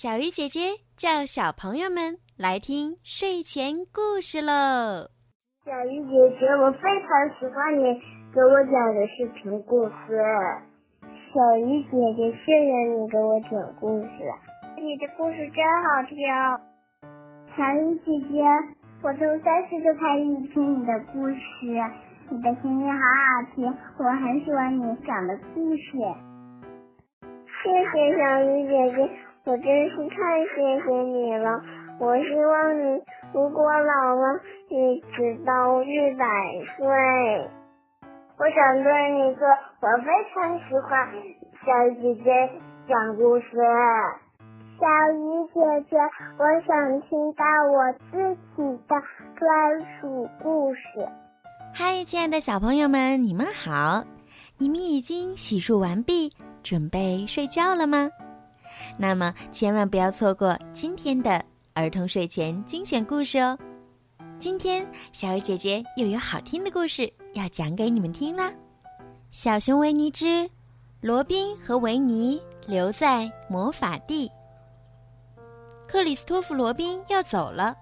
小鱼姐姐叫小朋友们来听睡前故事喽。小鱼姐姐，我非常喜欢你给我讲的视频故事。小鱼姐姐，谢谢你给我讲故事，你的故事真好听。小鱼姐姐，我从三岁就开始听你的故事，你的声音好好听，我很喜欢你讲的故事。谢谢小鱼姐姐，我真是太谢谢你了。我希望你如果老了，一直到一百岁。我想对你说，我非常喜欢小鱼姐姐讲故事。小鱼姐姐，我想听到我自己的专属故事。嗨，亲爱的小朋友们，你们好！你们已经洗漱完毕，准备睡觉了吗？那么千万不要错过今天的儿童睡前精选故事哦！今天小鱼姐姐又有好听的故事要讲给你们听啦。小熊维尼之罗宾和维尼留在魔法地。克里斯托弗·罗宾要走了，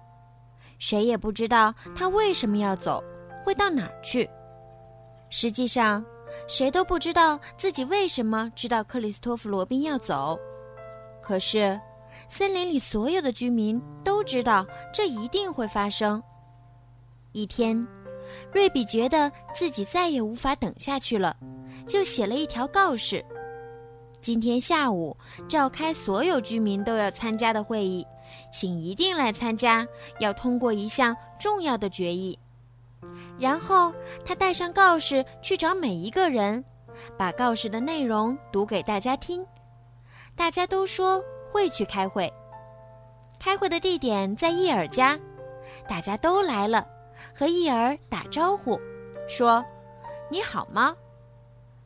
谁也不知道他为什么要走，会到哪儿去。实际上，谁都不知道自己为什么知道克里斯托弗·罗宾要走。可是，森林里所有的居民都知道这一定会发生。一天，瑞比觉得自己再也无法等下去了，就写了一条告示。今天下午召开所有居民都要参加的会议，请一定来参加，要通过一项重要的决议。然后他带上告示去找每一个人，把告示的内容读给大家听。大家都说会去开会。开会的地点在伊尔家，大家都来了，和伊尔打招呼，说：“你好吗？”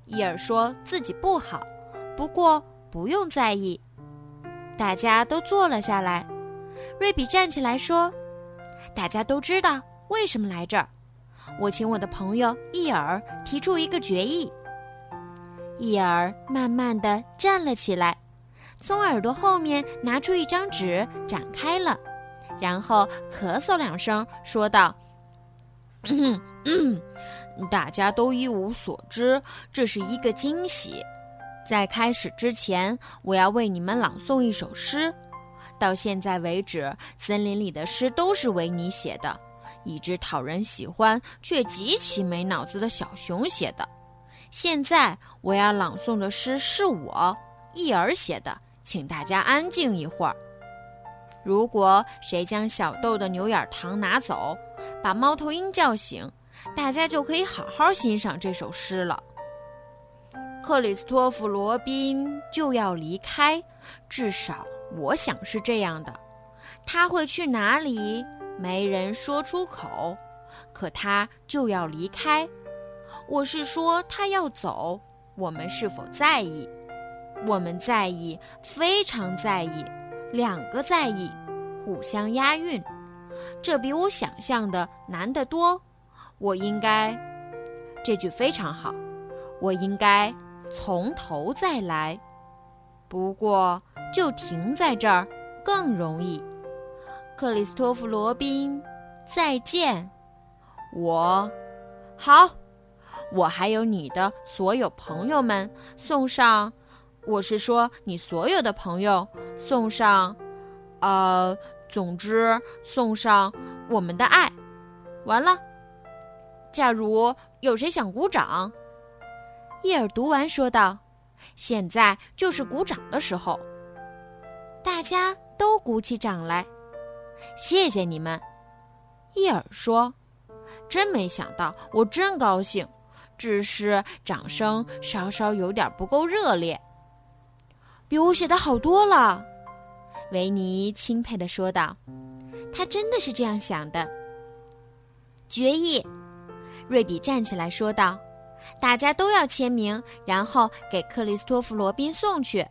伊尔说自己不好。不过不用在意，大家都坐了下来。瑞比站起来说：“大家都知道为什么来这儿。我请我的朋友伊尔提出一个决议。”伊尔慢慢地站了起来，从耳朵后面拿出一张纸，展开了，然后咳嗽两声，说道：“大家都一无所知，这是一个惊喜。”在开始之前，我要为你们朗诵一首诗。到现在为止，森林里的诗都是维尼写的，一只讨人喜欢却极其没脑子的小熊写的。现在我要朗诵的诗是我伊尔写的，请大家安静一会儿。如果谁将小豆的牛眼糖拿走，把猫头鹰叫醒，大家就可以好好欣赏这首诗了。克里斯托弗·罗宾就要离开，至少我想是这样的。他会去哪里？没人说出口。可他就要离开。我是说，他要走。我们是否在意？我们在意，非常在意。两个在意，互相押韵。这比我想象的难得多。我应该，这句非常好。我应该。从头再来，不过就停在这儿更容易。克里斯托弗·罗宾，再见。我，好，我还有你的所有朋友们送上，我是说你所有的朋友送上，呃，总之送上我们的爱。完了，假如有谁想鼓掌。伊尔读完，说道：“现在就是鼓掌的时候。”大家都鼓起掌来。谢谢你们，伊尔说：“真没想到，我真高兴。只是掌声稍稍有点不够热烈，比我写的好多了。”维尼钦佩地说道：“他真的是这样想的。”决议，瑞比站起来说道。大家都要签名，然后给克里斯托弗·罗宾送去。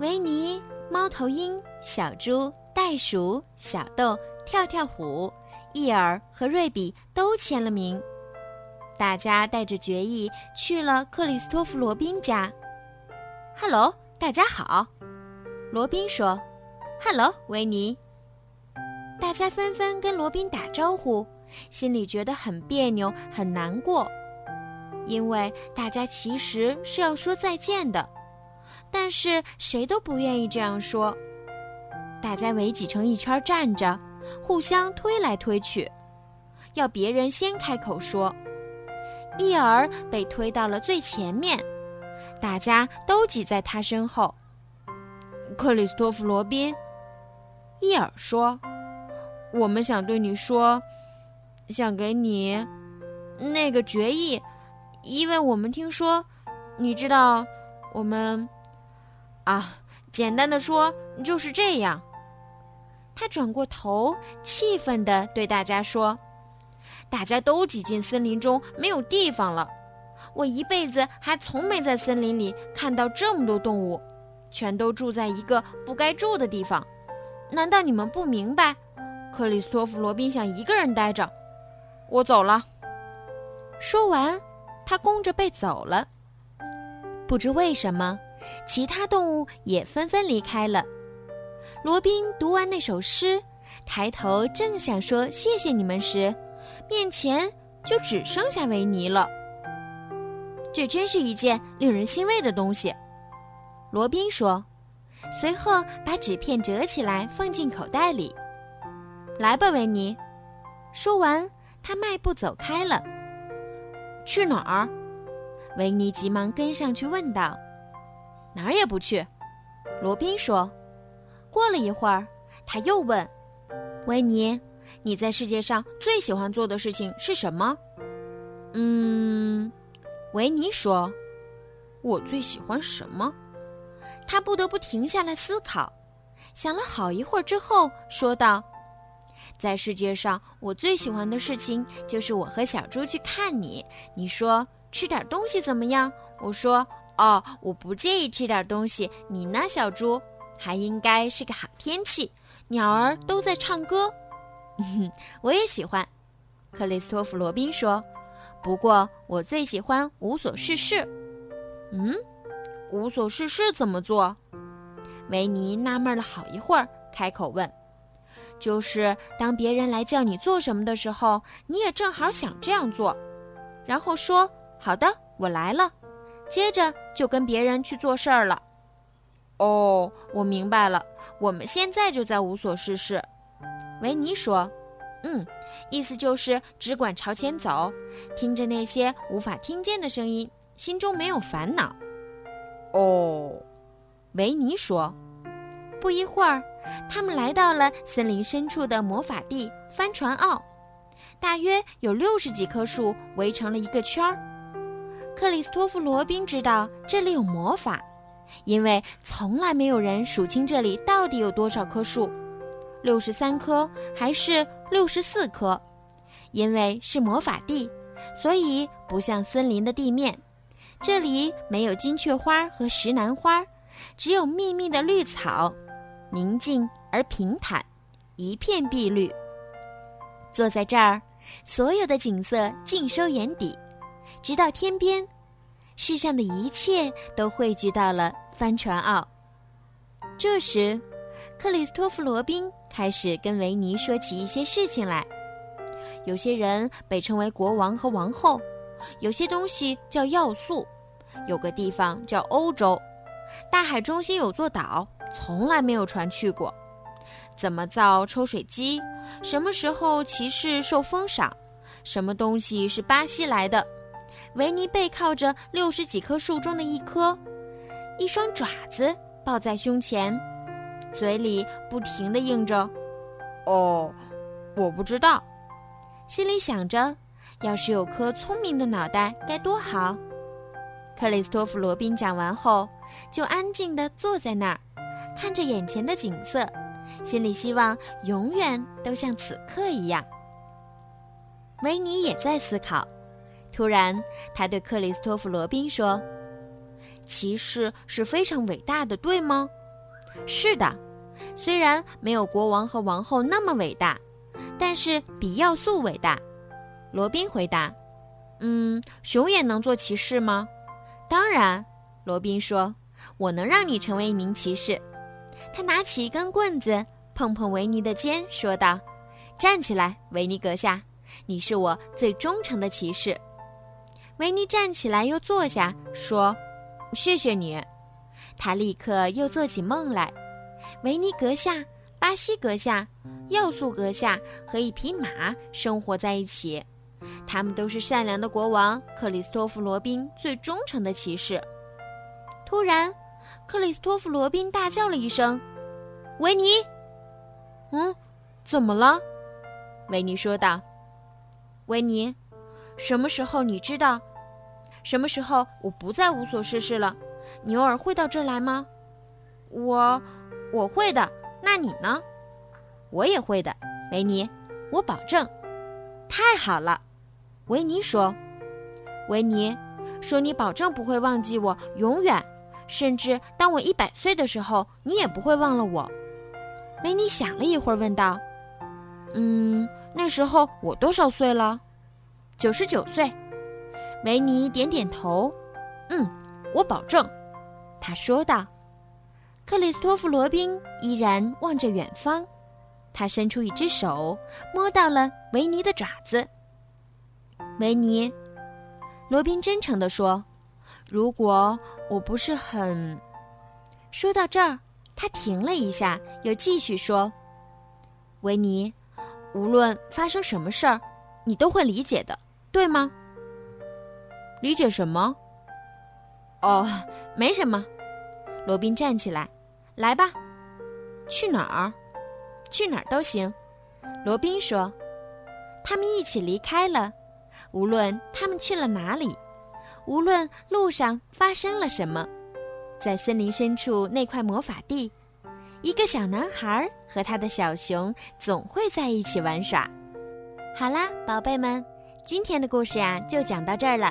维尼、猫头鹰、小猪、袋鼠、小豆、跳跳虎、伊尔和瑞比都签了名。大家带着决议去了克里斯托弗·罗宾家。“哈喽，大家好。”罗宾说：“Hello，维尼。”大家纷纷跟罗宾打招呼，心里觉得很别扭、很难过，因为大家其实是要说再见的，但是谁都不愿意这样说。大家围挤成一圈站着，互相推来推去，要别人先开口说。伊尔被推到了最前面，大家都挤在他身后。克里斯托弗·罗宾，伊尔说：“我们想对你说，想给你那个决议，因为我们听说，你知道，我们啊，简单的说就是这样。”他转过头，气愤地对大家说：“大家都挤进森林中，没有地方了。我一辈子还从没在森林里看到这么多动物，全都住在一个不该住的地方。难道你们不明白？克里斯托弗·罗宾想一个人待着。我走了。”说完，他弓着背走了。不知为什么，其他动物也纷纷离开了。罗宾读完那首诗，抬头正想说“谢谢你们”时，面前就只剩下维尼了。这真是一件令人欣慰的东西，罗宾说，随后把纸片折起来放进口袋里。来吧，维尼。说完，他迈步走开了。去哪儿？维尼急忙跟上去问道。哪儿也不去，罗宾说。过了一会儿，他又问：“维尼，你在世界上最喜欢做的事情是什么？”嗯，维尼说：“我最喜欢什么？”他不得不停下来思考，想了好一会儿之后说道：“在世界上，我最喜欢的事情就是我和小猪去看你。你说吃点东西怎么样？我说哦，我不介意吃点东西。你呢，小猪？”还应该是个好天气，鸟儿都在唱歌。我也喜欢，克里斯托弗·罗宾说。不过我最喜欢无所事事。嗯，无所事事怎么做？维尼纳闷了好一会儿，开口问：“就是当别人来叫你做什么的时候，你也正好想这样做，然后说‘好的，我来了’，接着就跟别人去做事儿了。”哦，我明白了。我们现在就在无所事事。维尼说：“嗯，意思就是只管朝前走，听着那些无法听见的声音，心中没有烦恼。”哦，维尼说。不一会儿，他们来到了森林深处的魔法地——帆船坳。大约有六十几棵树围成了一个圈儿。克里斯托弗·罗宾知道这里有魔法。因为从来没有人数清这里到底有多少棵树，六十三棵还是六十四棵？因为是魔法地，所以不像森林的地面，这里没有金雀花和石楠花，只有密密的绿草，宁静而平坦，一片碧绿。坐在这儿，所有的景色尽收眼底，直到天边。世上的一切都汇聚到了帆船坳。这时，克里斯托弗·罗宾开始跟维尼说起一些事情来。有些人被称为国王和王后，有些东西叫要素，有个地方叫欧洲，大海中心有座岛，从来没有船去过。怎么造抽水机？什么时候骑士受封赏？什么东西是巴西来的？维尼背靠着六十几棵树中的一棵，一双爪子抱在胸前，嘴里不停地应着：“哦，我不知道。”心里想着：“要是有颗聪明的脑袋该多好。”克里斯托弗·罗宾讲完后，就安静地坐在那儿，看着眼前的景色，心里希望永远都像此刻一样。维尼也在思考。突然，他对克里斯托弗·罗宾说：“骑士是非常伟大的，对吗？”“是的，虽然没有国王和王后那么伟大，但是比要素伟大。”罗宾回答。“嗯，熊也能做骑士吗？”“当然。”罗宾说，“我能让你成为一名骑士。他拿起一根棍子，碰碰维尼的肩，说道：“站起来，维尼阁下，你是我最忠诚的骑士。”维尼站起来，又坐下，说：“谢谢你。”他立刻又做起梦来。维尼阁下、巴西阁下、要素阁下和一匹马生活在一起，他们都是善良的国王克里斯托弗·罗宾最忠诚的骑士。突然，克里斯托弗·罗宾大叫了一声：“维尼！”“嗯，怎么了？”维尼说道。“维尼，什么时候你知道？什么时候我不再无所事事了？牛儿会到这儿来吗？”“我，我会的。那你呢？”“我也会的，维尼，我保证。”“太好了。”维尼说。“维尼，说你保证不会忘记我，永远。”甚至当我一百岁的时候，你也不会忘了我。维尼想了一会儿，问道：“嗯，那时候我多少岁了？九十九岁。”维尼点点头：“嗯，我保证。”他说道。克里斯托弗·罗宾依然望着远方，他伸出一只手，摸到了维尼的爪子。维尼，罗宾真诚地说。如果我不是很……说到这儿，他停了一下，又继续说：“维尼，无论发生什么事儿，你都会理解的，对吗？”理解什么？哦，没什么。罗宾站起来，来吧，去哪儿？去哪儿都行。罗宾说：“他们一起离开了，无论他们去了哪里。”无论路上发生了什么，在森林深处那块魔法地，一个小男孩和他的小熊总会在一起玩耍。好啦，宝贝们，今天的故事呀就讲到这儿了。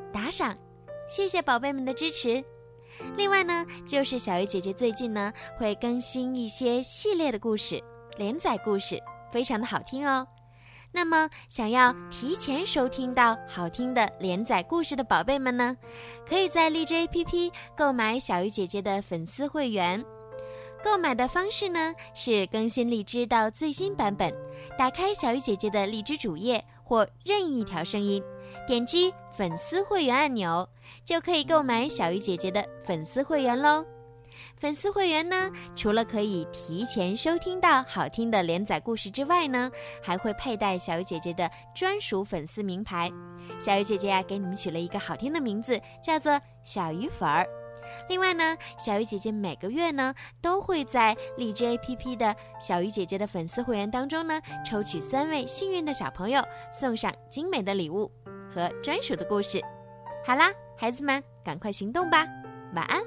打赏，谢谢宝贝们的支持。另外呢，就是小鱼姐姐最近呢会更新一些系列的故事、连载故事，非常的好听哦。那么，想要提前收听到好听的连载故事的宝贝们呢，可以在荔枝 APP 购买小鱼姐姐的粉丝会员。购买的方式呢是更新荔枝到最新版本，打开小鱼姐姐的荔枝主页或任意一条声音，点击粉丝会员按钮，就可以购买小鱼姐姐的粉丝会员喽。粉丝会员呢，除了可以提前收听到好听的连载故事之外呢，还会佩戴小鱼姐姐的专属粉丝名牌。小鱼姐姐呀，给你们取了一个好听的名字，叫做小鱼粉儿。另外呢，小鱼姐姐每个月呢，都会在荔枝 APP 的小鱼姐姐的粉丝会员当中呢，抽取三位幸运的小朋友，送上精美的礼物和专属的故事。好啦，孩子们，赶快行动吧，晚安。